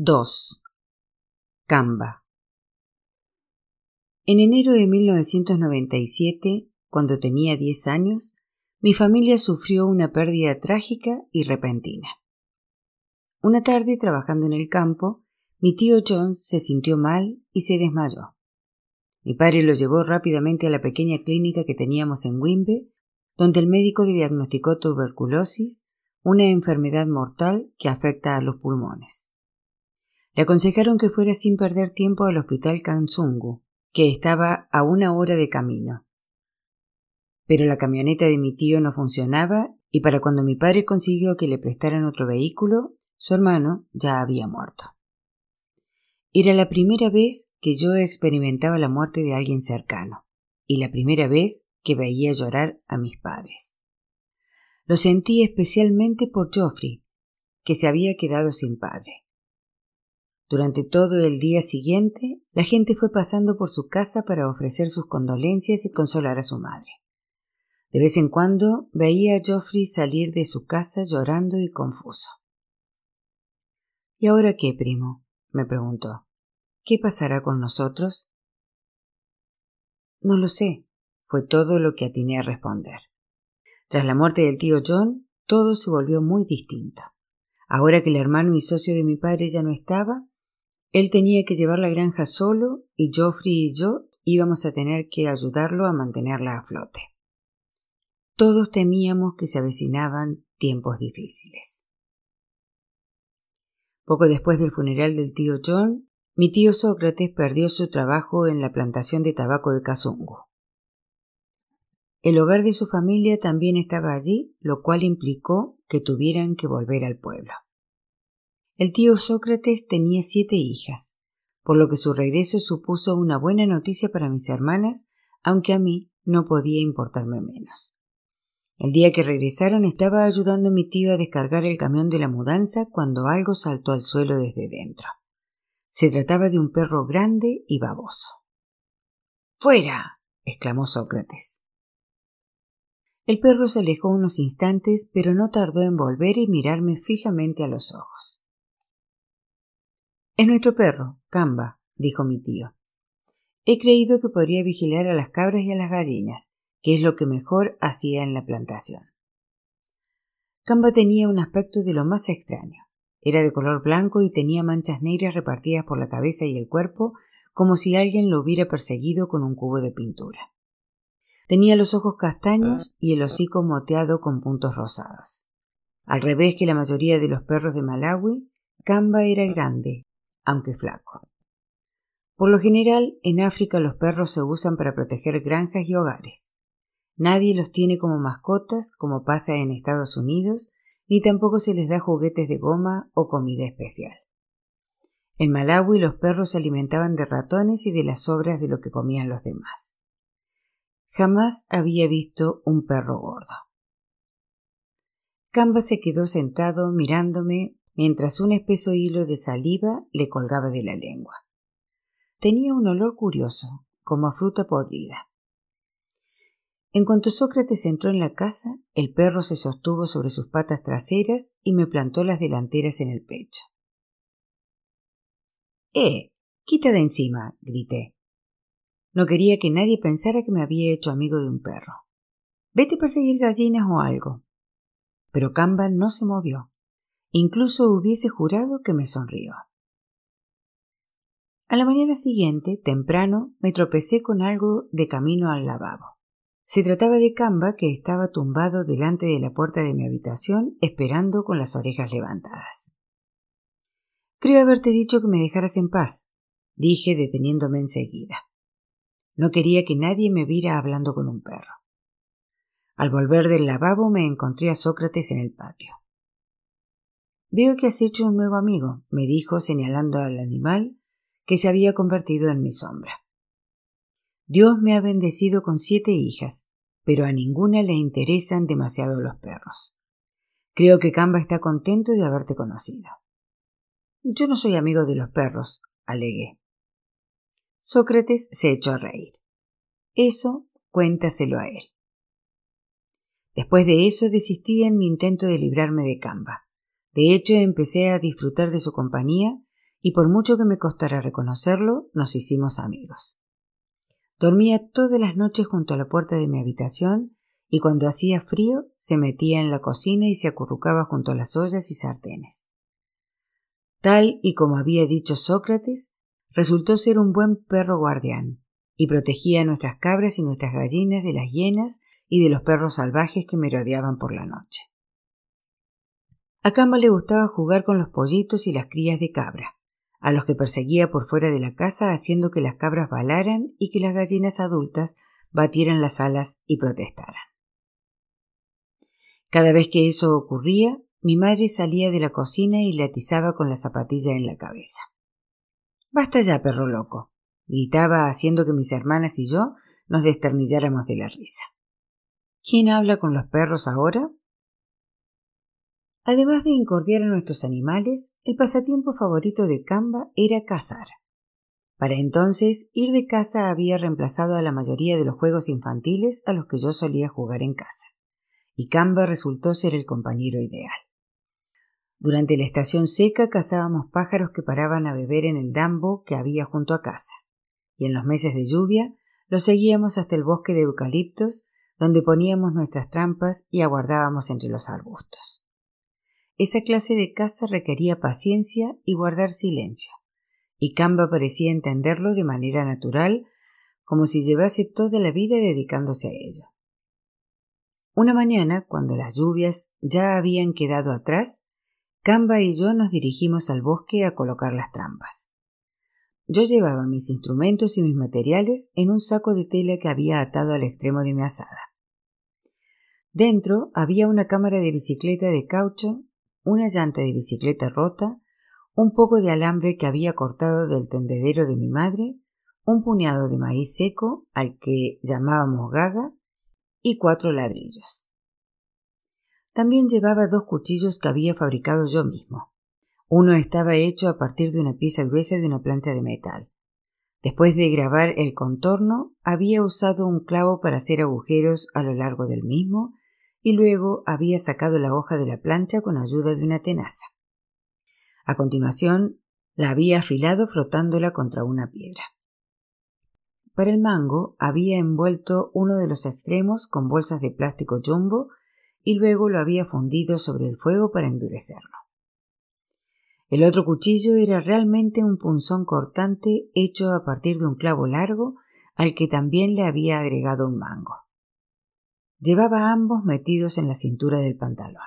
2. Camba. En enero de 1997, cuando tenía 10 años, mi familia sufrió una pérdida trágica y repentina. Una tarde, trabajando en el campo, mi tío John se sintió mal y se desmayó. Mi padre lo llevó rápidamente a la pequeña clínica que teníamos en Wimbe, donde el médico le diagnosticó tuberculosis, una enfermedad mortal que afecta a los pulmones. Le aconsejaron que fuera sin perder tiempo al hospital Kansungu, que estaba a una hora de camino. Pero la camioneta de mi tío no funcionaba y para cuando mi padre consiguió que le prestaran otro vehículo, su hermano ya había muerto. Era la primera vez que yo experimentaba la muerte de alguien cercano y la primera vez que veía llorar a mis padres. Lo sentí especialmente por Geoffrey, que se había quedado sin padre. Durante todo el día siguiente, la gente fue pasando por su casa para ofrecer sus condolencias y consolar a su madre. De vez en cuando veía a Geoffrey salir de su casa llorando y confuso. ¿Y ahora qué, primo? me preguntó. ¿Qué pasará con nosotros? No lo sé, fue todo lo que atiné a responder. Tras la muerte del tío John, todo se volvió muy distinto. Ahora que el hermano y socio de mi padre ya no estaba, él tenía que llevar la granja solo y Geoffrey y yo íbamos a tener que ayudarlo a mantenerla a flote. Todos temíamos que se avecinaban tiempos difíciles. Poco después del funeral del tío John, mi tío Sócrates perdió su trabajo en la plantación de tabaco de Kazungu. El hogar de su familia también estaba allí, lo cual implicó que tuvieran que volver al pueblo. El tío Sócrates tenía siete hijas, por lo que su regreso supuso una buena noticia para mis hermanas, aunque a mí no podía importarme menos. El día que regresaron estaba ayudando a mi tío a descargar el camión de la mudanza cuando algo saltó al suelo desde dentro. Se trataba de un perro grande y baboso. ¡Fuera! exclamó Sócrates. El perro se alejó unos instantes, pero no tardó en volver y mirarme fijamente a los ojos. Es nuestro perro, Camba, dijo mi tío. He creído que podría vigilar a las cabras y a las gallinas, que es lo que mejor hacía en la plantación. Camba tenía un aspecto de lo más extraño. Era de color blanco y tenía manchas negras repartidas por la cabeza y el cuerpo, como si alguien lo hubiera perseguido con un cubo de pintura. Tenía los ojos castaños y el hocico moteado con puntos rosados. Al revés que la mayoría de los perros de Malawi, Camba era grande, aunque flaco. Por lo general, en África los perros se usan para proteger granjas y hogares. Nadie los tiene como mascotas, como pasa en Estados Unidos, ni tampoco se les da juguetes de goma o comida especial. En Malawi los perros se alimentaban de ratones y de las sobras de lo que comían los demás. Jamás había visto un perro gordo. Camba se quedó sentado mirándome mientras un espeso hilo de saliva le colgaba de la lengua. Tenía un olor curioso, como a fruta podrida. En cuanto Sócrates entró en la casa, el perro se sostuvo sobre sus patas traseras y me plantó las delanteras en el pecho. ¡Eh! Quita de encima, grité. No quería que nadie pensara que me había hecho amigo de un perro. Vete a perseguir gallinas o algo. Pero Camba no se movió. Incluso hubiese jurado que me sonrió. A la mañana siguiente, temprano, me tropecé con algo de camino al lavabo. Se trataba de Camba que estaba tumbado delante de la puerta de mi habitación esperando con las orejas levantadas. Creo haberte dicho que me dejaras en paz, dije deteniéndome enseguida. No quería que nadie me viera hablando con un perro. Al volver del lavabo me encontré a Sócrates en el patio. Veo que has hecho un nuevo amigo, me dijo señalando al animal que se había convertido en mi sombra. Dios me ha bendecido con siete hijas, pero a ninguna le interesan demasiado los perros. Creo que Camba está contento de haberte conocido. Yo no soy amigo de los perros, alegué. Sócrates se echó a reír. Eso cuéntaselo a él. Después de eso desistí en mi intento de librarme de Camba. De hecho, empecé a disfrutar de su compañía y por mucho que me costara reconocerlo, nos hicimos amigos. Dormía todas las noches junto a la puerta de mi habitación y cuando hacía frío se metía en la cocina y se acurrucaba junto a las ollas y sartenes. Tal y como había dicho Sócrates, resultó ser un buen perro guardián y protegía a nuestras cabras y nuestras gallinas de las hienas y de los perros salvajes que merodeaban por la noche. A Camba le gustaba jugar con los pollitos y las crías de cabra, a los que perseguía por fuera de la casa haciendo que las cabras balaran y que las gallinas adultas batieran las alas y protestaran. Cada vez que eso ocurría, mi madre salía de la cocina y le atizaba con la zapatilla en la cabeza. Basta ya, perro loco, gritaba haciendo que mis hermanas y yo nos desternilláramos de la risa. ¿Quién habla con los perros ahora? Además de incordiar a nuestros animales, el pasatiempo favorito de Camba era cazar. Para entonces, ir de caza había reemplazado a la mayoría de los juegos infantiles a los que yo solía jugar en casa, y Camba resultó ser el compañero ideal. Durante la estación seca cazábamos pájaros que paraban a beber en el dambo que había junto a casa, y en los meses de lluvia los seguíamos hasta el bosque de eucaliptos, donde poníamos nuestras trampas y aguardábamos entre los arbustos. Esa clase de caza requería paciencia y guardar silencio, y Camba parecía entenderlo de manera natural, como si llevase toda la vida dedicándose a ello. Una mañana, cuando las lluvias ya habían quedado atrás, Camba y yo nos dirigimos al bosque a colocar las trampas. Yo llevaba mis instrumentos y mis materiales en un saco de tela que había atado al extremo de mi asada. Dentro había una cámara de bicicleta de caucho una llanta de bicicleta rota, un poco de alambre que había cortado del tendedero de mi madre, un puñado de maíz seco al que llamábamos gaga y cuatro ladrillos. También llevaba dos cuchillos que había fabricado yo mismo. Uno estaba hecho a partir de una pieza gruesa de una plancha de metal. Después de grabar el contorno, había usado un clavo para hacer agujeros a lo largo del mismo y luego había sacado la hoja de la plancha con ayuda de una tenaza. A continuación, la había afilado frotándola contra una piedra. Para el mango había envuelto uno de los extremos con bolsas de plástico jumbo y luego lo había fundido sobre el fuego para endurecerlo. El otro cuchillo era realmente un punzón cortante hecho a partir de un clavo largo al que también le había agregado un mango. Llevaba ambos metidos en la cintura del pantalón.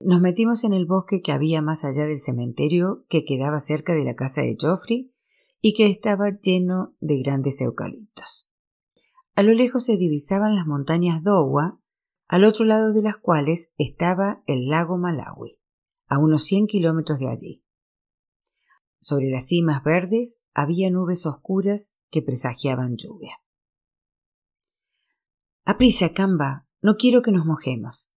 Nos metimos en el bosque que había más allá del cementerio que quedaba cerca de la casa de Geoffrey y que estaba lleno de grandes eucaliptos. A lo lejos se divisaban las montañas Dowa, al otro lado de las cuales estaba el lago Malawi, a unos cien kilómetros de allí. Sobre las cimas verdes había nubes oscuras que presagiaban lluvia. Aprisa, Camba. No quiero que nos mojemos.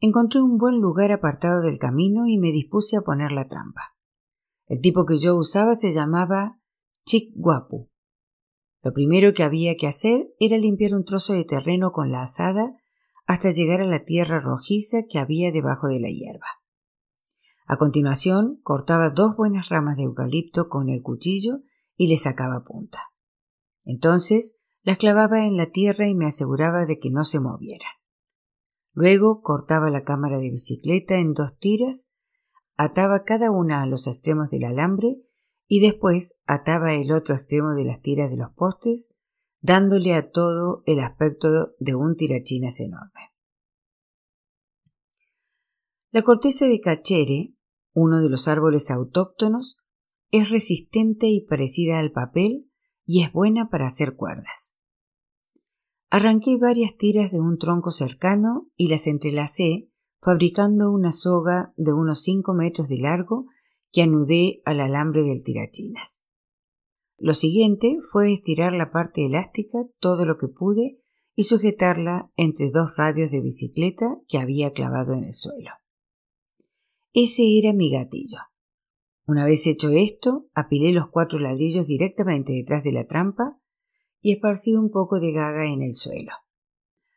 Encontré un buen lugar apartado del camino y me dispuse a poner la trampa. El tipo que yo usaba se llamaba Chick Guapu. Lo primero que había que hacer era limpiar un trozo de terreno con la asada hasta llegar a la tierra rojiza que había debajo de la hierba. A continuación, cortaba dos buenas ramas de eucalipto con el cuchillo y le sacaba punta. Entonces las clavaba en la tierra y me aseguraba de que no se movieran. Luego cortaba la cámara de bicicleta en dos tiras, ataba cada una a los extremos del alambre y después ataba el otro extremo de las tiras de los postes, dándole a todo el aspecto de un tirachinas enorme. La corteza de cachere, uno de los árboles autóctonos, es resistente y parecida al papel y es buena para hacer cuerdas. Arranqué varias tiras de un tronco cercano y las entrelacé, fabricando una soga de unos cinco metros de largo que anudé al alambre del tirachinas. Lo siguiente fue estirar la parte elástica todo lo que pude y sujetarla entre dos radios de bicicleta que había clavado en el suelo. Ese era mi gatillo. Una vez hecho esto, apilé los cuatro ladrillos directamente detrás de la trampa y esparcí un poco de gaga en el suelo.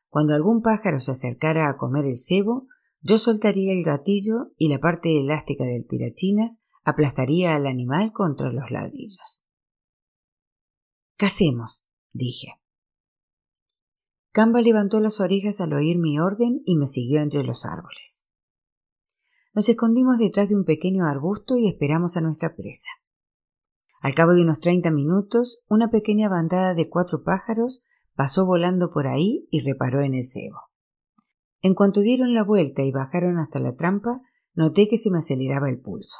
Cuando algún pájaro se acercara a comer el cebo, yo soltaría el gatillo y la parte elástica del tirachinas aplastaría al animal contra los ladrillos. Casemos, dije. Camba levantó las orejas al oír mi orden y me siguió entre los árboles. Nos escondimos detrás de un pequeño arbusto y esperamos a nuestra presa. Al cabo de unos treinta minutos, una pequeña bandada de cuatro pájaros pasó volando por ahí y reparó en el cebo. En cuanto dieron la vuelta y bajaron hasta la trampa, noté que se me aceleraba el pulso.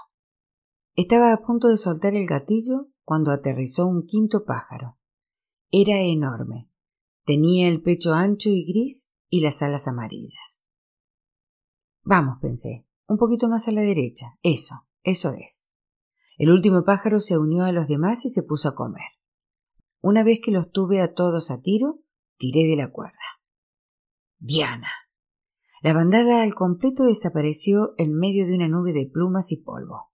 Estaba a punto de soltar el gatillo cuando aterrizó un quinto pájaro. Era enorme. Tenía el pecho ancho y gris y las alas amarillas. Vamos, pensé, un poquito más a la derecha. Eso, eso es. El último pájaro se unió a los demás y se puso a comer. Una vez que los tuve a todos a tiro, tiré de la cuerda. Diana. La bandada al completo desapareció en medio de una nube de plumas y polvo.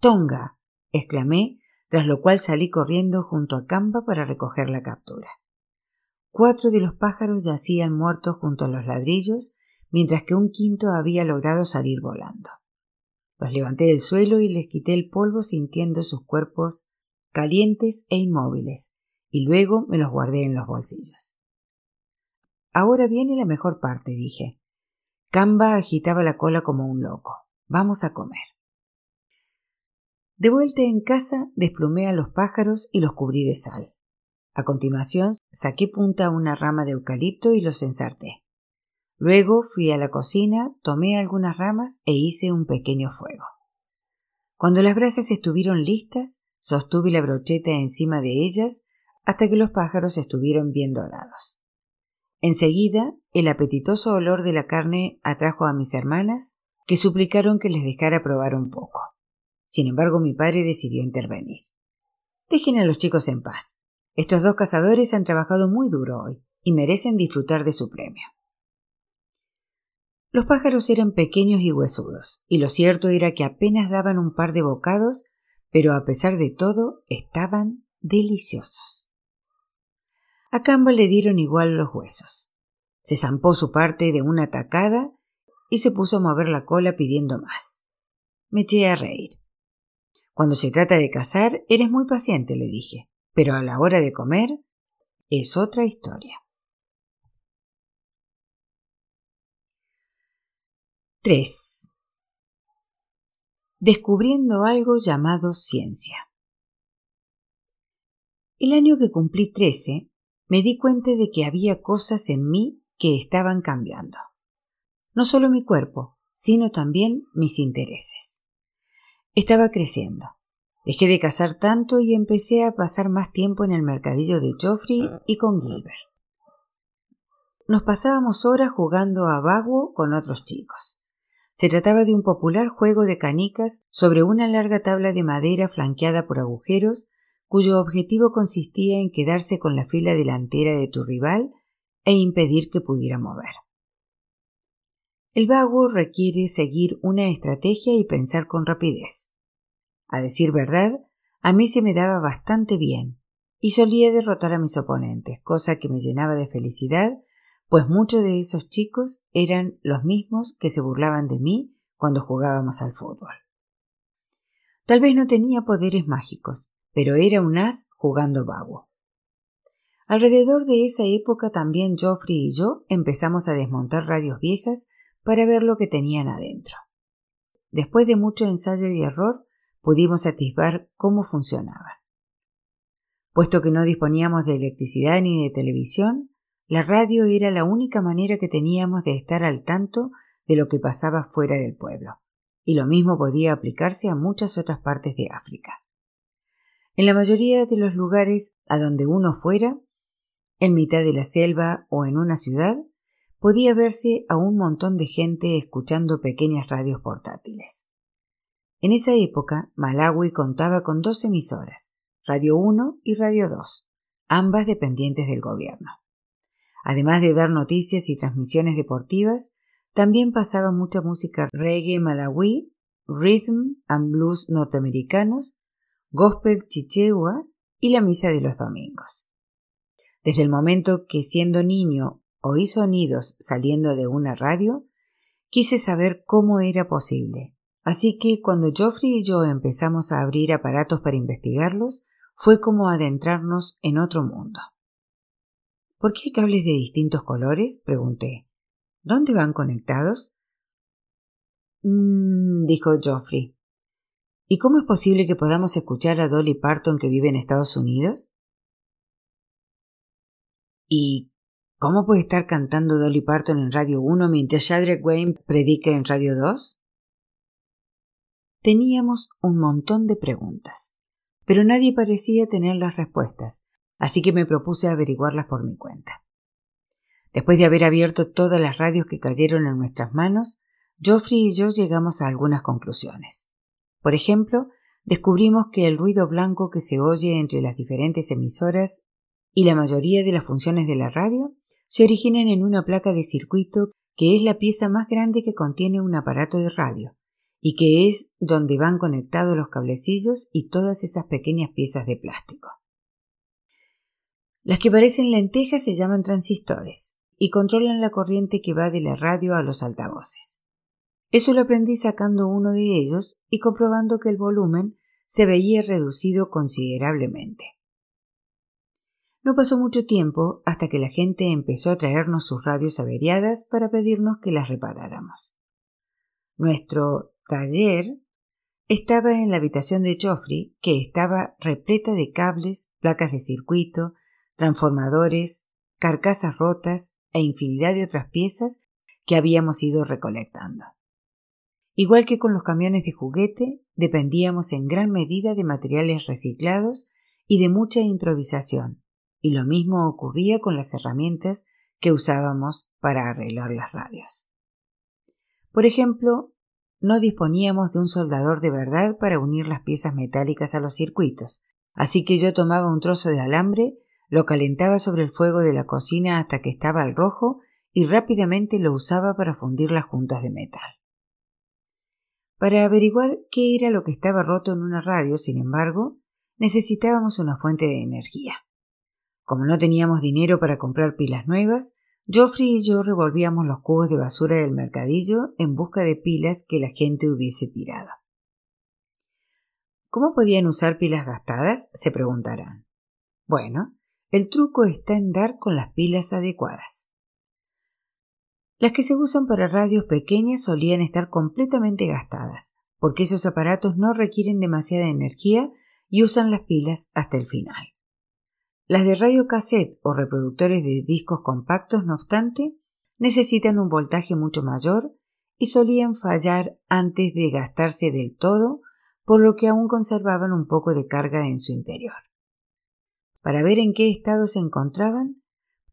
Tonga. exclamé, tras lo cual salí corriendo junto a Campa para recoger la captura. Cuatro de los pájaros yacían muertos junto a los ladrillos, mientras que un quinto había logrado salir volando. Los levanté del suelo y les quité el polvo sintiendo sus cuerpos calientes e inmóviles, y luego me los guardé en los bolsillos. Ahora viene la mejor parte, dije. Camba agitaba la cola como un loco. Vamos a comer. De vuelta en casa, desplumé a los pájaros y los cubrí de sal. A continuación, saqué punta a una rama de eucalipto y los ensarté. Luego fui a la cocina, tomé algunas ramas e hice un pequeño fuego. Cuando las brasas estuvieron listas, sostuve la brocheta encima de ellas hasta que los pájaros estuvieron bien dorados. Enseguida, el apetitoso olor de la carne atrajo a mis hermanas, que suplicaron que les dejara probar un poco. Sin embargo, mi padre decidió intervenir. Dejen a los chicos en paz. Estos dos cazadores han trabajado muy duro hoy y merecen disfrutar de su premio. Los pájaros eran pequeños y huesudos, y lo cierto era que apenas daban un par de bocados, pero a pesar de todo estaban deliciosos. A Camba le dieron igual los huesos. Se zampó su parte de una tacada y se puso a mover la cola pidiendo más. Me eché a reír. Cuando se trata de cazar, eres muy paciente, le dije, pero a la hora de comer es otra historia. 3. Descubriendo algo llamado ciencia. El año que cumplí 13, me di cuenta de que había cosas en mí que estaban cambiando. No solo mi cuerpo, sino también mis intereses. Estaba creciendo. Dejé de cazar tanto y empecé a pasar más tiempo en el mercadillo de Joffrey y con Gilbert. Nos pasábamos horas jugando a vago con otros chicos. Se trataba de un popular juego de canicas sobre una larga tabla de madera flanqueada por agujeros, cuyo objetivo consistía en quedarse con la fila delantera de tu rival e impedir que pudiera mover. El vago requiere seguir una estrategia y pensar con rapidez. A decir verdad, a mí se me daba bastante bien, y solía derrotar a mis oponentes, cosa que me llenaba de felicidad pues muchos de esos chicos eran los mismos que se burlaban de mí cuando jugábamos al fútbol. Tal vez no tenía poderes mágicos, pero era un as jugando vago. Alrededor de esa época también Geoffrey y yo empezamos a desmontar radios viejas para ver lo que tenían adentro. Después de mucho ensayo y error, pudimos atisbar cómo funcionaban. Puesto que no disponíamos de electricidad ni de televisión, la radio era la única manera que teníamos de estar al tanto de lo que pasaba fuera del pueblo, y lo mismo podía aplicarse a muchas otras partes de África. En la mayoría de los lugares a donde uno fuera, en mitad de la selva o en una ciudad, podía verse a un montón de gente escuchando pequeñas radios portátiles. En esa época, Malawi contaba con dos emisoras, Radio 1 y Radio 2, ambas dependientes del gobierno. Además de dar noticias y transmisiones deportivas, también pasaba mucha música reggae malawi, rhythm and blues norteamericanos, gospel chichewa y la misa de los domingos. Desde el momento que siendo niño oí sonidos saliendo de una radio, quise saber cómo era posible, Así que cuando Geoffrey y yo empezamos a abrir aparatos para investigarlos, fue como adentrarnos en otro mundo. ¿Por qué hay cables de distintos colores? pregunté. ¿Dónde van conectados? Mmm, dijo Geoffrey. ¿Y cómo es posible que podamos escuchar a Dolly Parton que vive en Estados Unidos? ¿Y cómo puede estar cantando Dolly Parton en Radio 1 mientras Shadrack Wayne predica en Radio 2? Teníamos un montón de preguntas, pero nadie parecía tener las respuestas, así que me propuse averiguarlas por mi cuenta. Después de haber abierto todas las radios que cayeron en nuestras manos, Geoffrey y yo llegamos a algunas conclusiones. Por ejemplo, descubrimos que el ruido blanco que se oye entre las diferentes emisoras y la mayoría de las funciones de la radio se originan en una placa de circuito que es la pieza más grande que contiene un aparato de radio, y que es donde van conectados los cablecillos y todas esas pequeñas piezas de plástico. Las que parecen lentejas se llaman transistores y controlan la corriente que va de la radio a los altavoces. Eso lo aprendí sacando uno de ellos y comprobando que el volumen se veía reducido considerablemente. No pasó mucho tiempo hasta que la gente empezó a traernos sus radios averiadas para pedirnos que las reparáramos. Nuestro taller estaba en la habitación de Joffrey, que estaba repleta de cables, placas de circuito, transformadores, carcasas rotas e infinidad de otras piezas que habíamos ido recolectando. Igual que con los camiones de juguete, dependíamos en gran medida de materiales reciclados y de mucha improvisación, y lo mismo ocurría con las herramientas que usábamos para arreglar las radios. Por ejemplo, no disponíamos de un soldador de verdad para unir las piezas metálicas a los circuitos, así que yo tomaba un trozo de alambre, lo calentaba sobre el fuego de la cocina hasta que estaba al rojo y rápidamente lo usaba para fundir las juntas de metal. Para averiguar qué era lo que estaba roto en una radio, sin embargo, necesitábamos una fuente de energía. Como no teníamos dinero para comprar pilas nuevas, Geoffrey y yo revolvíamos los cubos de basura del mercadillo en busca de pilas que la gente hubiese tirado. ¿Cómo podían usar pilas gastadas? se preguntarán. Bueno, el truco está en dar con las pilas adecuadas. Las que se usan para radios pequeñas solían estar completamente gastadas, porque esos aparatos no requieren demasiada energía y usan las pilas hasta el final. Las de radio cassette o reproductores de discos compactos, no obstante, necesitan un voltaje mucho mayor y solían fallar antes de gastarse del todo, por lo que aún conservaban un poco de carga en su interior. Para ver en qué estado se encontraban,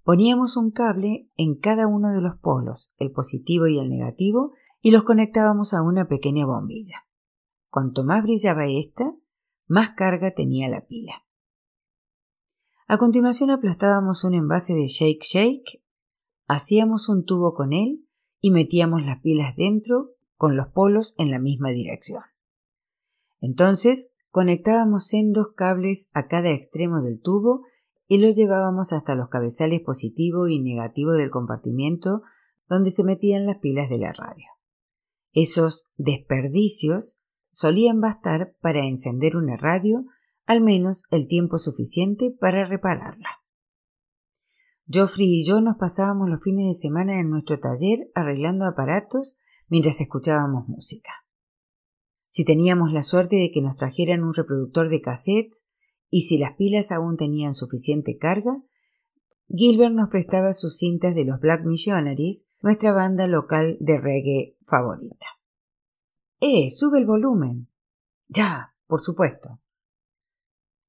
poníamos un cable en cada uno de los polos, el positivo y el negativo, y los conectábamos a una pequeña bombilla. Cuanto más brillaba ésta, más carga tenía la pila. A continuación aplastábamos un envase de shake shake, hacíamos un tubo con él y metíamos las pilas dentro con los polos en la misma dirección. Entonces conectábamos sendos cables a cada extremo del tubo y los llevábamos hasta los cabezales positivo y negativo del compartimiento donde se metían las pilas de la radio. Esos desperdicios solían bastar para encender una radio al menos el tiempo suficiente para repararla. Geoffrey y yo nos pasábamos los fines de semana en nuestro taller arreglando aparatos mientras escuchábamos música. Si teníamos la suerte de que nos trajeran un reproductor de cassettes y si las pilas aún tenían suficiente carga, Gilbert nos prestaba sus cintas de los Black Missionaries, nuestra banda local de reggae favorita. ¡Eh! ¡Sube el volumen! Ya, por supuesto.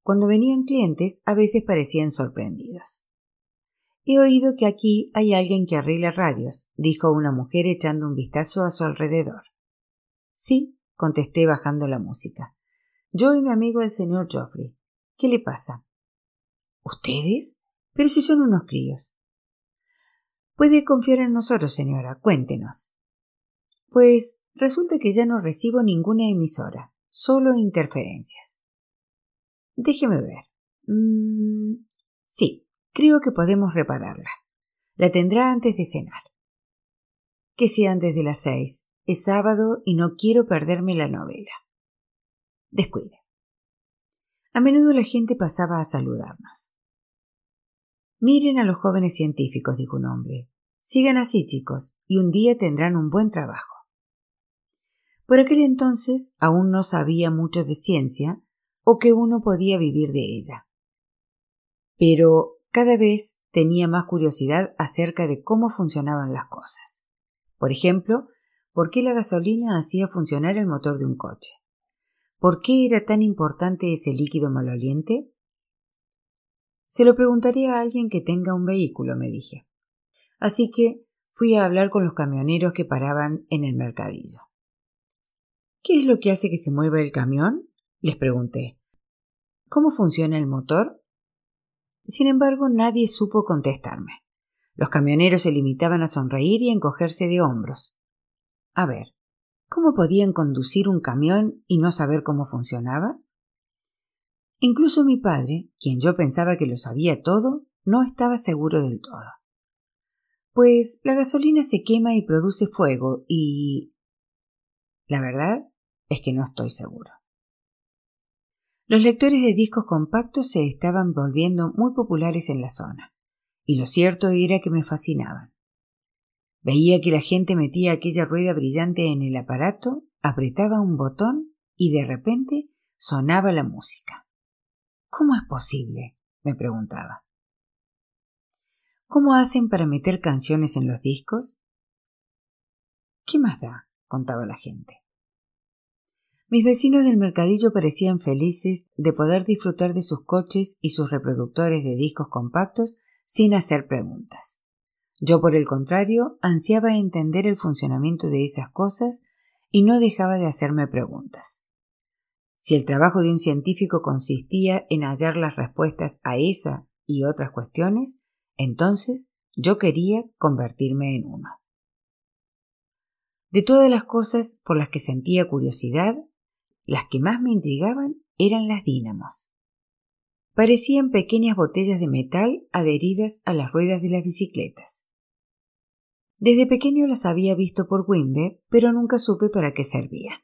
Cuando venían clientes a veces parecían sorprendidos. He oído que aquí hay alguien que arregla radios, dijo una mujer echando un vistazo a su alrededor. Sí, contesté bajando la música. Yo y mi amigo el señor Geoffrey. ¿Qué le pasa? ¿Ustedes? Pero si son unos críos. Puede confiar en nosotros, señora. Cuéntenos. Pues resulta que ya no recibo ninguna emisora, solo interferencias. Déjeme ver. Mm, sí, creo que podemos repararla. La tendrá antes de cenar. Que sea antes de las seis. Es sábado y no quiero perderme la novela. Descuide. A menudo la gente pasaba a saludarnos. Miren a los jóvenes científicos, dijo un hombre. Sigan así, chicos, y un día tendrán un buen trabajo. Por aquel entonces aún no sabía mucho de ciencia o que uno podía vivir de ella. Pero cada vez tenía más curiosidad acerca de cómo funcionaban las cosas. Por ejemplo, por qué la gasolina hacía funcionar el motor de un coche. ¿Por qué era tan importante ese líquido maloliente? Se lo preguntaría a alguien que tenga un vehículo, me dije. Así que fui a hablar con los camioneros que paraban en el mercadillo. ¿Qué es lo que hace que se mueva el camión? les pregunté. ¿Cómo funciona el motor? Sin embargo, nadie supo contestarme. Los camioneros se limitaban a sonreír y a encogerse de hombros. A ver, ¿cómo podían conducir un camión y no saber cómo funcionaba? Incluso mi padre, quien yo pensaba que lo sabía todo, no estaba seguro del todo. Pues la gasolina se quema y produce fuego y... La verdad es que no estoy seguro. Los lectores de discos compactos se estaban volviendo muy populares en la zona, y lo cierto era que me fascinaban. Veía que la gente metía aquella rueda brillante en el aparato, apretaba un botón y de repente sonaba la música. ¿Cómo es posible? me preguntaba. ¿Cómo hacen para meter canciones en los discos? ¿Qué más da? contaba la gente. Mis vecinos del mercadillo parecían felices de poder disfrutar de sus coches y sus reproductores de discos compactos sin hacer preguntas. Yo, por el contrario, ansiaba entender el funcionamiento de esas cosas y no dejaba de hacerme preguntas. Si el trabajo de un científico consistía en hallar las respuestas a esa y otras cuestiones, entonces yo quería convertirme en uno. De todas las cosas por las que sentía curiosidad, las que más me intrigaban eran las dínamos. Parecían pequeñas botellas de metal adheridas a las ruedas de las bicicletas. Desde pequeño las había visto por Wimbe, pero nunca supe para qué servían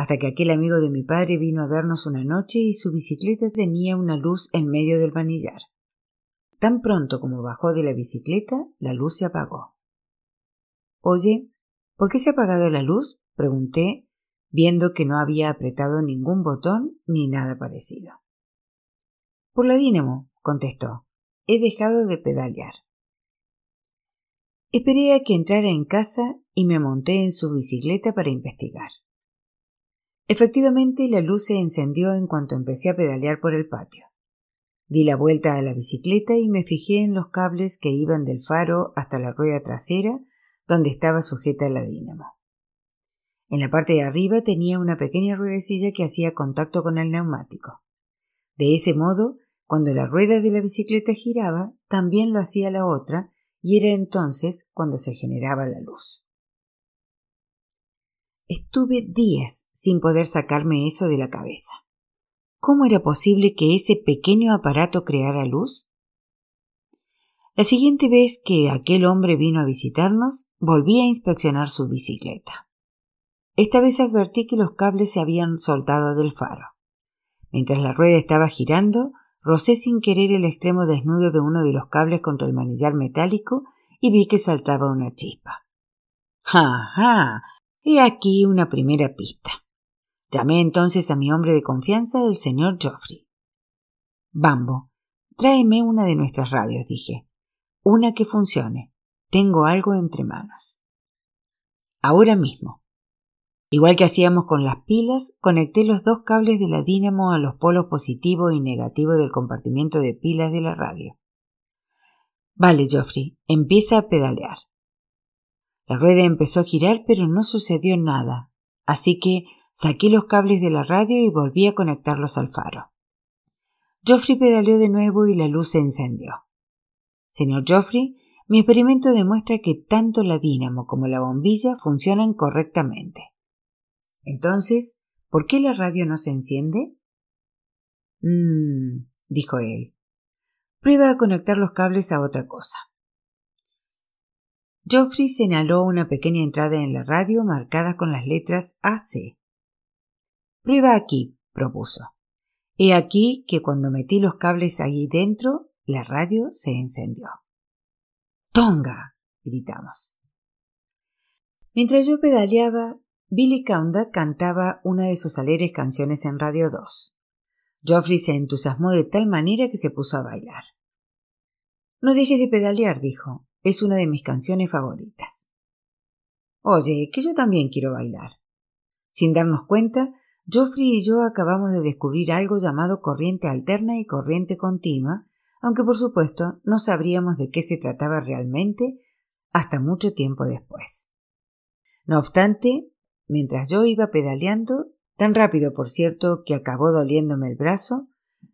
hasta que aquel amigo de mi padre vino a vernos una noche y su bicicleta tenía una luz en medio del vanillar. Tan pronto como bajó de la bicicleta, la luz se apagó. Oye, ¿por qué se ha apagado la luz? pregunté, viendo que no había apretado ningún botón ni nada parecido. Por la dínamo, contestó. He dejado de pedalear. Esperé a que entrara en casa y me monté en su bicicleta para investigar. Efectivamente, la luz se encendió en cuanto empecé a pedalear por el patio. Di la vuelta a la bicicleta y me fijé en los cables que iban del faro hasta la rueda trasera, donde estaba sujeta la dínamo. En la parte de arriba tenía una pequeña ruedecilla que hacía contacto con el neumático. De ese modo, cuando la rueda de la bicicleta giraba, también lo hacía la otra, y era entonces cuando se generaba la luz. Estuve días sin poder sacarme eso de la cabeza. ¿Cómo era posible que ese pequeño aparato creara luz? La siguiente vez que aquel hombre vino a visitarnos, volví a inspeccionar su bicicleta. Esta vez advertí que los cables se habían soltado del faro. Mientras la rueda estaba girando, rocé sin querer el extremo desnudo de uno de los cables contra el manillar metálico y vi que saltaba una chispa. ¡Ja, ja! He aquí una primera pista. Llamé entonces a mi hombre de confianza, el señor Geoffrey. Bambo, tráeme una de nuestras radios, dije. Una que funcione. Tengo algo entre manos. Ahora mismo. Igual que hacíamos con las pilas, conecté los dos cables de la dínamo a los polos positivo y negativo del compartimiento de pilas de la radio. Vale, Geoffrey, empieza a pedalear. La rueda empezó a girar pero no sucedió nada, así que saqué los cables de la radio y volví a conectarlos al faro. Geoffrey pedaleó de nuevo y la luz se encendió. Señor Geoffrey, mi experimento demuestra que tanto la dínamo como la bombilla funcionan correctamente. Entonces, ¿por qué la radio no se enciende? Mmm, dijo él. Prueba a conectar los cables a otra cosa. Geoffrey señaló una pequeña entrada en la radio marcada con las letras AC. Prueba aquí, propuso. He aquí que cuando metí los cables allí dentro, la radio se encendió. ¡Tonga! gritamos. Mientras yo pedaleaba, Billy Kaunda cantaba una de sus alegres canciones en Radio 2. Geoffrey se entusiasmó de tal manera que se puso a bailar. No dejes de pedalear, dijo. Es una de mis canciones favoritas. Oye, que yo también quiero bailar. Sin darnos cuenta, Geoffrey y yo acabamos de descubrir algo llamado corriente alterna y corriente continua, aunque por supuesto no sabríamos de qué se trataba realmente hasta mucho tiempo después. No obstante, mientras yo iba pedaleando, tan rápido por cierto que acabó doliéndome el brazo,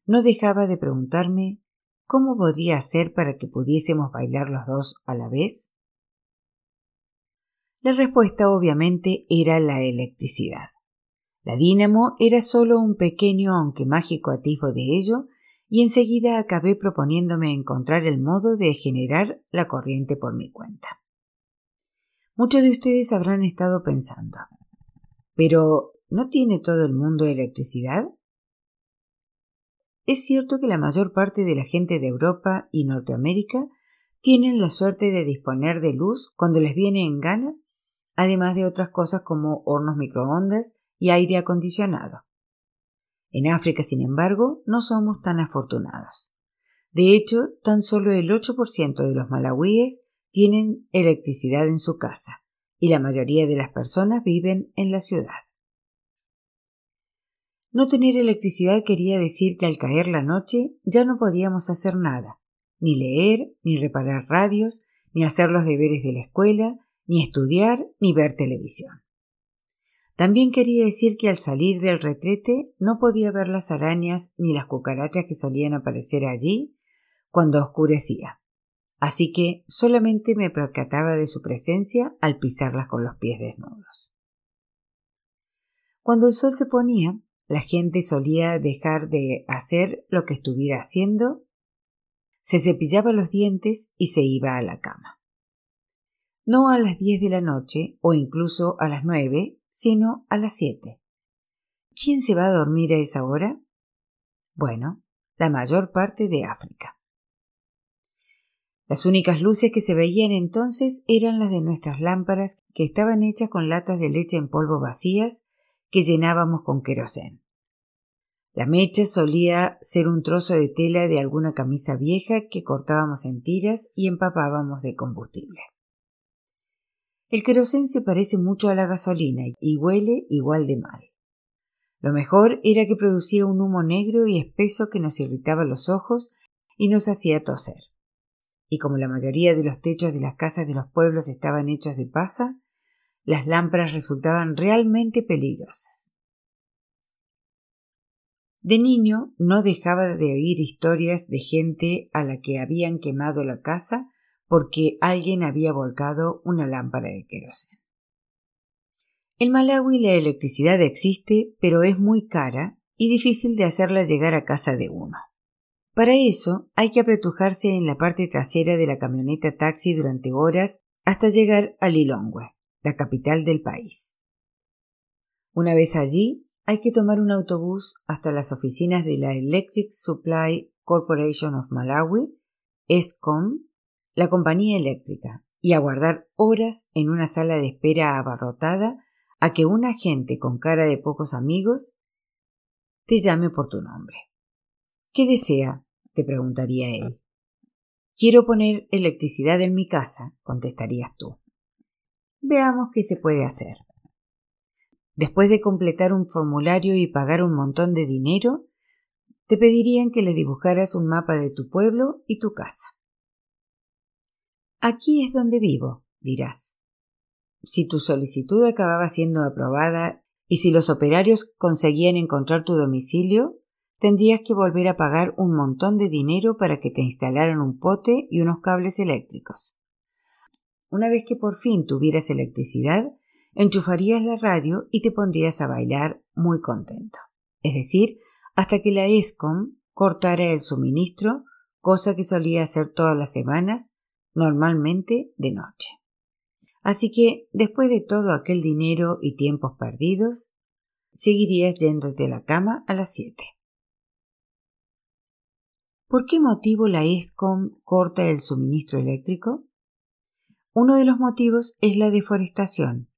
no dejaba de preguntarme cómo podría hacer para que pudiésemos bailar los dos a la vez. La respuesta obviamente era la electricidad. La dínamo era solo un pequeño aunque mágico atisbo de ello, y enseguida acabé proponiéndome encontrar el modo de generar la corriente por mi cuenta. Muchos de ustedes habrán estado pensando, pero ¿no tiene todo el mundo electricidad? Es cierto que la mayor parte de la gente de Europa y Norteamérica tienen la suerte de disponer de luz cuando les viene en gana, además de otras cosas como hornos microondas y aire acondicionado. En África, sin embargo, no somos tan afortunados. De hecho, tan solo el 8% de los malawíes tienen electricidad en su casa y la mayoría de las personas viven en la ciudad. No tener electricidad quería decir que al caer la noche ya no podíamos hacer nada, ni leer, ni reparar radios, ni hacer los deberes de la escuela, ni estudiar, ni ver televisión. También quería decir que al salir del retrete no podía ver las arañas ni las cucarachas que solían aparecer allí cuando oscurecía. Así que solamente me percataba de su presencia al pisarlas con los pies desnudos. Cuando el sol se ponía, la gente solía dejar de hacer lo que estuviera haciendo, se cepillaba los dientes y se iba a la cama. No a las diez de la noche o incluso a las nueve, sino a las siete. ¿Quién se va a dormir a esa hora? Bueno, la mayor parte de África. Las únicas luces que se veían entonces eran las de nuestras lámparas que estaban hechas con latas de leche en polvo vacías que llenábamos con querosén. La mecha solía ser un trozo de tela de alguna camisa vieja que cortábamos en tiras y empapábamos de combustible. El querosén se parece mucho a la gasolina y huele igual de mal. Lo mejor era que producía un humo negro y espeso que nos irritaba los ojos y nos hacía toser. Y como la mayoría de los techos de las casas de los pueblos estaban hechos de paja, las lámparas resultaban realmente peligrosas. De niño no dejaba de oír historias de gente a la que habían quemado la casa porque alguien había volcado una lámpara de queroseno. En Malawi la electricidad existe, pero es muy cara y difícil de hacerla llegar a casa de uno. Para eso hay que apretujarse en la parte trasera de la camioneta taxi durante horas hasta llegar a Lilongwe, la capital del país. Una vez allí, hay que tomar un autobús hasta las oficinas de la Electric Supply Corporation of Malawi, ESCOM, la compañía eléctrica y aguardar horas en una sala de espera abarrotada a que un agente con cara de pocos amigos te llame por tu nombre. ¿Qué desea? Te preguntaría él. Quiero poner electricidad en mi casa, contestarías tú. Veamos qué se puede hacer. Después de completar un formulario y pagar un montón de dinero, te pedirían que le dibujaras un mapa de tu pueblo y tu casa. Aquí es donde vivo, dirás. Si tu solicitud acababa siendo aprobada y si los operarios conseguían encontrar tu domicilio, tendrías que volver a pagar un montón de dinero para que te instalaran un pote y unos cables eléctricos. Una vez que por fin tuvieras electricidad, enchufarías la radio y te pondrías a bailar muy contento. Es decir, hasta que la ESCOM cortara el suministro, cosa que solía hacer todas las semanas normalmente de noche. Así que, después de todo aquel dinero y tiempos perdidos, seguirías yéndote a la cama a las siete. ¿Por qué motivo la ESCOM corta el suministro eléctrico? Uno de los motivos es la deforestación,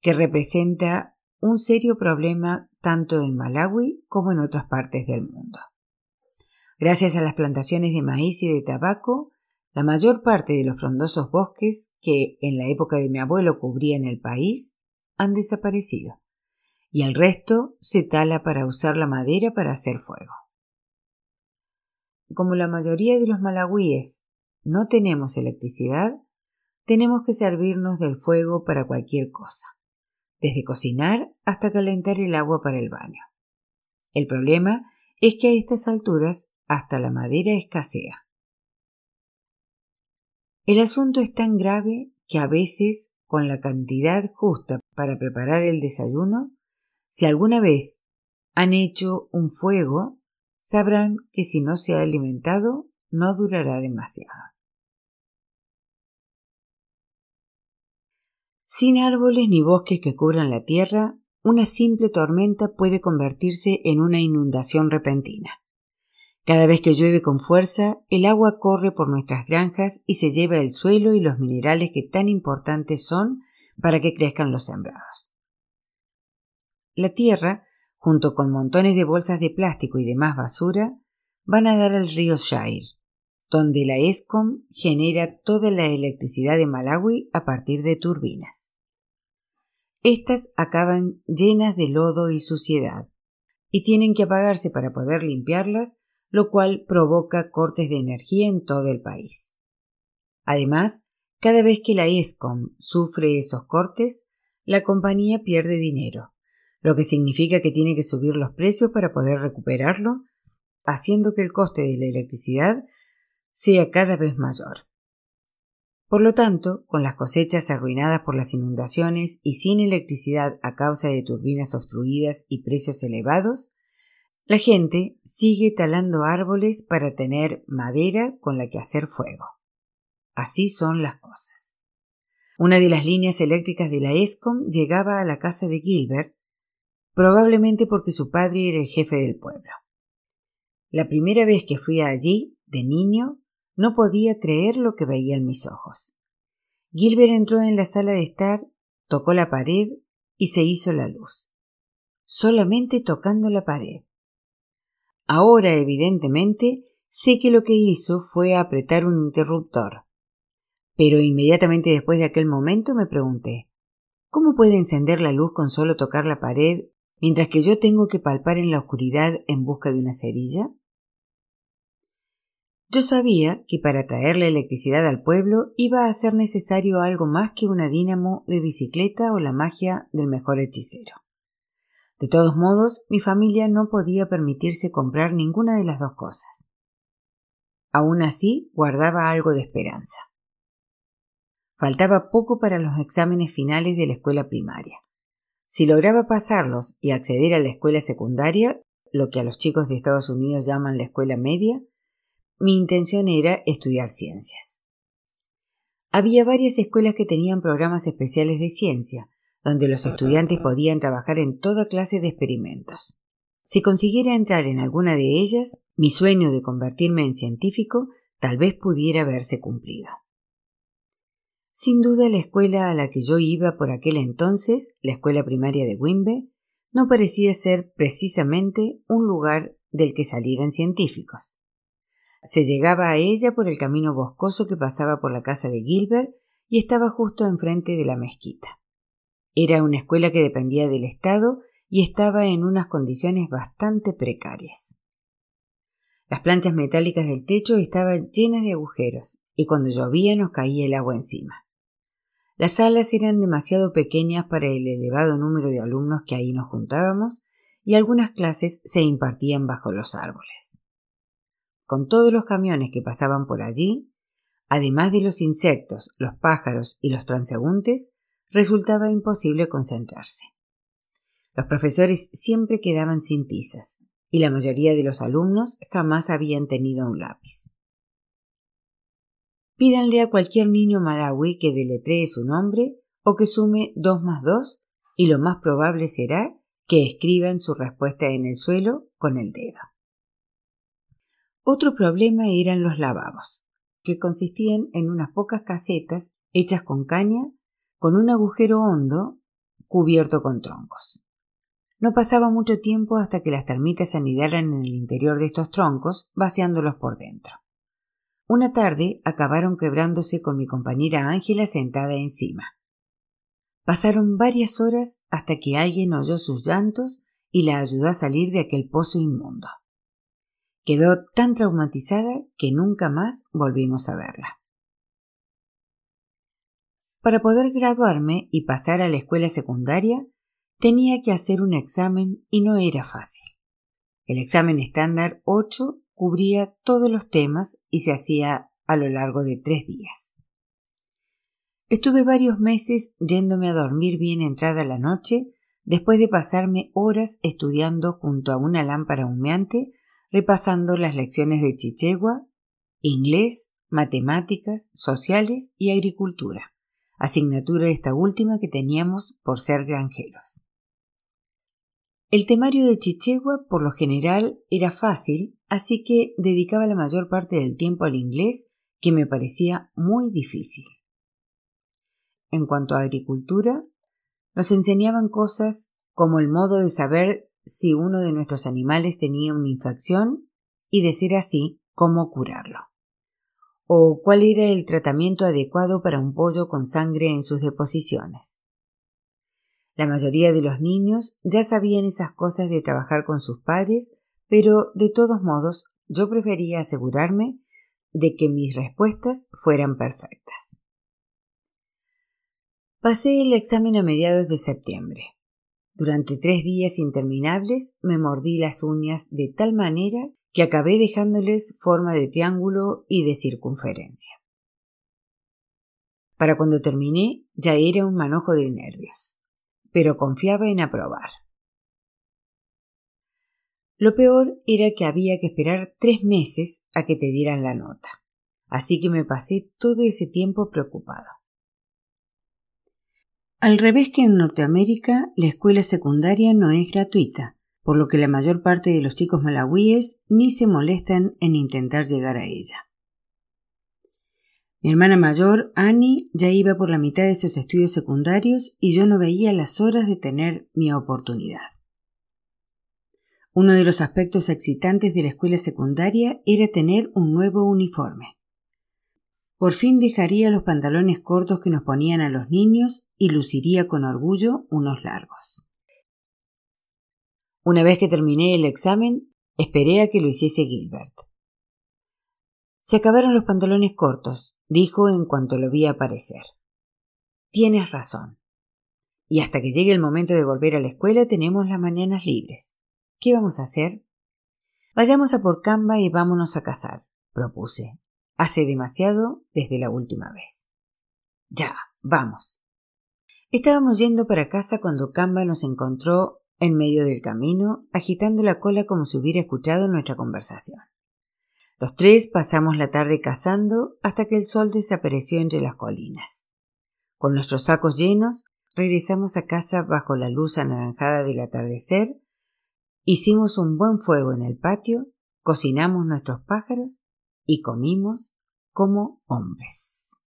que representa un serio problema tanto en Malawi como en otras partes del mundo. Gracias a las plantaciones de maíz y de tabaco, la mayor parte de los frondosos bosques que en la época de mi abuelo cubrían el país han desaparecido y el resto se tala para usar la madera para hacer fuego. Como la mayoría de los malagüíes no tenemos electricidad, tenemos que servirnos del fuego para cualquier cosa, desde cocinar hasta calentar el agua para el baño. El problema es que a estas alturas hasta la madera escasea. El asunto es tan grave que a veces, con la cantidad justa para preparar el desayuno, si alguna vez han hecho un fuego, sabrán que si no se ha alimentado, no durará demasiado. Sin árboles ni bosques que cubran la tierra, una simple tormenta puede convertirse en una inundación repentina. Cada vez que llueve con fuerza, el agua corre por nuestras granjas y se lleva el suelo y los minerales que tan importantes son para que crezcan los sembrados. La tierra, junto con montones de bolsas de plástico y demás basura, van a dar al río Shire, donde la ESCOM genera toda la electricidad de Malawi a partir de turbinas. Estas acaban llenas de lodo y suciedad, y tienen que apagarse para poder limpiarlas lo cual provoca cortes de energía en todo el país. Además, cada vez que la ESCOM sufre esos cortes, la compañía pierde dinero, lo que significa que tiene que subir los precios para poder recuperarlo, haciendo que el coste de la electricidad sea cada vez mayor. Por lo tanto, con las cosechas arruinadas por las inundaciones y sin electricidad a causa de turbinas obstruidas y precios elevados, la gente sigue talando árboles para tener madera con la que hacer fuego. Así son las cosas. Una de las líneas eléctricas de la ESCOM llegaba a la casa de Gilbert, probablemente porque su padre era el jefe del pueblo. La primera vez que fui allí, de niño, no podía creer lo que veía en mis ojos. Gilbert entró en la sala de estar, tocó la pared y se hizo la luz. Solamente tocando la pared. Ahora, evidentemente, sé que lo que hizo fue apretar un interruptor. Pero inmediatamente después de aquel momento me pregunté ¿Cómo puede encender la luz con solo tocar la pared mientras que yo tengo que palpar en la oscuridad en busca de una cerilla? Yo sabía que para traer la electricidad al pueblo iba a ser necesario algo más que una dínamo de bicicleta o la magia del mejor hechicero. De todos modos, mi familia no podía permitirse comprar ninguna de las dos cosas. Aún así, guardaba algo de esperanza. Faltaba poco para los exámenes finales de la escuela primaria. Si lograba pasarlos y acceder a la escuela secundaria, lo que a los chicos de Estados Unidos llaman la escuela media, mi intención era estudiar ciencias. Había varias escuelas que tenían programas especiales de ciencia, donde los estudiantes podían trabajar en toda clase de experimentos. Si consiguiera entrar en alguna de ellas, mi sueño de convertirme en científico tal vez pudiera verse cumplido. Sin duda la escuela a la que yo iba por aquel entonces, la escuela primaria de Wimbe, no parecía ser precisamente un lugar del que salieran científicos. Se llegaba a ella por el camino boscoso que pasaba por la casa de Gilbert y estaba justo enfrente de la mezquita. Era una escuela que dependía del Estado y estaba en unas condiciones bastante precarias. Las planchas metálicas del techo estaban llenas de agujeros y cuando llovía nos caía el agua encima. Las salas eran demasiado pequeñas para el elevado número de alumnos que ahí nos juntábamos y algunas clases se impartían bajo los árboles. Con todos los camiones que pasaban por allí, además de los insectos, los pájaros y los transeúntes, resultaba imposible concentrarse. Los profesores siempre quedaban sin tizas, y la mayoría de los alumnos jamás habían tenido un lápiz. Pídanle a cualquier niño malawi que deletree su nombre o que sume 2 más 2 y lo más probable será que escriban su respuesta en el suelo con el dedo. Otro problema eran los lavabos, que consistían en unas pocas casetas hechas con caña, con un agujero hondo cubierto con troncos. No pasaba mucho tiempo hasta que las termitas anidaran en el interior de estos troncos, vaciándolos por dentro. Una tarde acabaron quebrándose con mi compañera Ángela sentada encima. Pasaron varias horas hasta que alguien oyó sus llantos y la ayudó a salir de aquel pozo inmundo. Quedó tan traumatizada que nunca más volvimos a verla. Para poder graduarme y pasar a la escuela secundaria, tenía que hacer un examen y no era fácil. El examen estándar 8 cubría todos los temas y se hacía a lo largo de tres días. Estuve varios meses yéndome a dormir bien entrada la noche, después de pasarme horas estudiando junto a una lámpara humeante, repasando las lecciones de chichegua, inglés, matemáticas, sociales y agricultura, asignatura esta última que teníamos por ser granjeros. El temario de Chichegua por lo general era fácil, así que dedicaba la mayor parte del tiempo al inglés, que me parecía muy difícil. En cuanto a agricultura, nos enseñaban cosas como el modo de saber si uno de nuestros animales tenía una infección y de ser así, cómo curarlo. O cuál era el tratamiento adecuado para un pollo con sangre en sus deposiciones. La mayoría de los niños ya sabían esas cosas de trabajar con sus padres, pero de todos modos yo prefería asegurarme de que mis respuestas fueran perfectas. Pasé el examen a mediados de septiembre. Durante tres días interminables me mordí las uñas de tal manera que acabé dejándoles forma de triángulo y de circunferencia. Para cuando terminé ya era un manojo de nervios pero confiaba en aprobar. Lo peor era que había que esperar tres meses a que te dieran la nota, así que me pasé todo ese tiempo preocupado. Al revés que en Norteamérica, la escuela secundaria no es gratuita, por lo que la mayor parte de los chicos malawíes ni se molestan en intentar llegar a ella. Mi hermana mayor, Annie, ya iba por la mitad de sus estudios secundarios y yo no veía las horas de tener mi oportunidad. Uno de los aspectos excitantes de la escuela secundaria era tener un nuevo uniforme. Por fin dejaría los pantalones cortos que nos ponían a los niños y luciría con orgullo unos largos. Una vez que terminé el examen, esperé a que lo hiciese Gilbert. Se acabaron los pantalones cortos, dijo en cuanto lo vi aparecer. Tienes razón. Y hasta que llegue el momento de volver a la escuela tenemos las mañanas libres. ¿Qué vamos a hacer? Vayamos a por Camba y vámonos a cazar, propuse. Hace demasiado desde la última vez. Ya, vamos. Estábamos yendo para casa cuando Camba nos encontró en medio del camino, agitando la cola como si hubiera escuchado nuestra conversación. Los tres pasamos la tarde cazando hasta que el sol desapareció entre las colinas. Con nuestros sacos llenos, regresamos a casa bajo la luz anaranjada del atardecer, hicimos un buen fuego en el patio, cocinamos nuestros pájaros y comimos como hombres.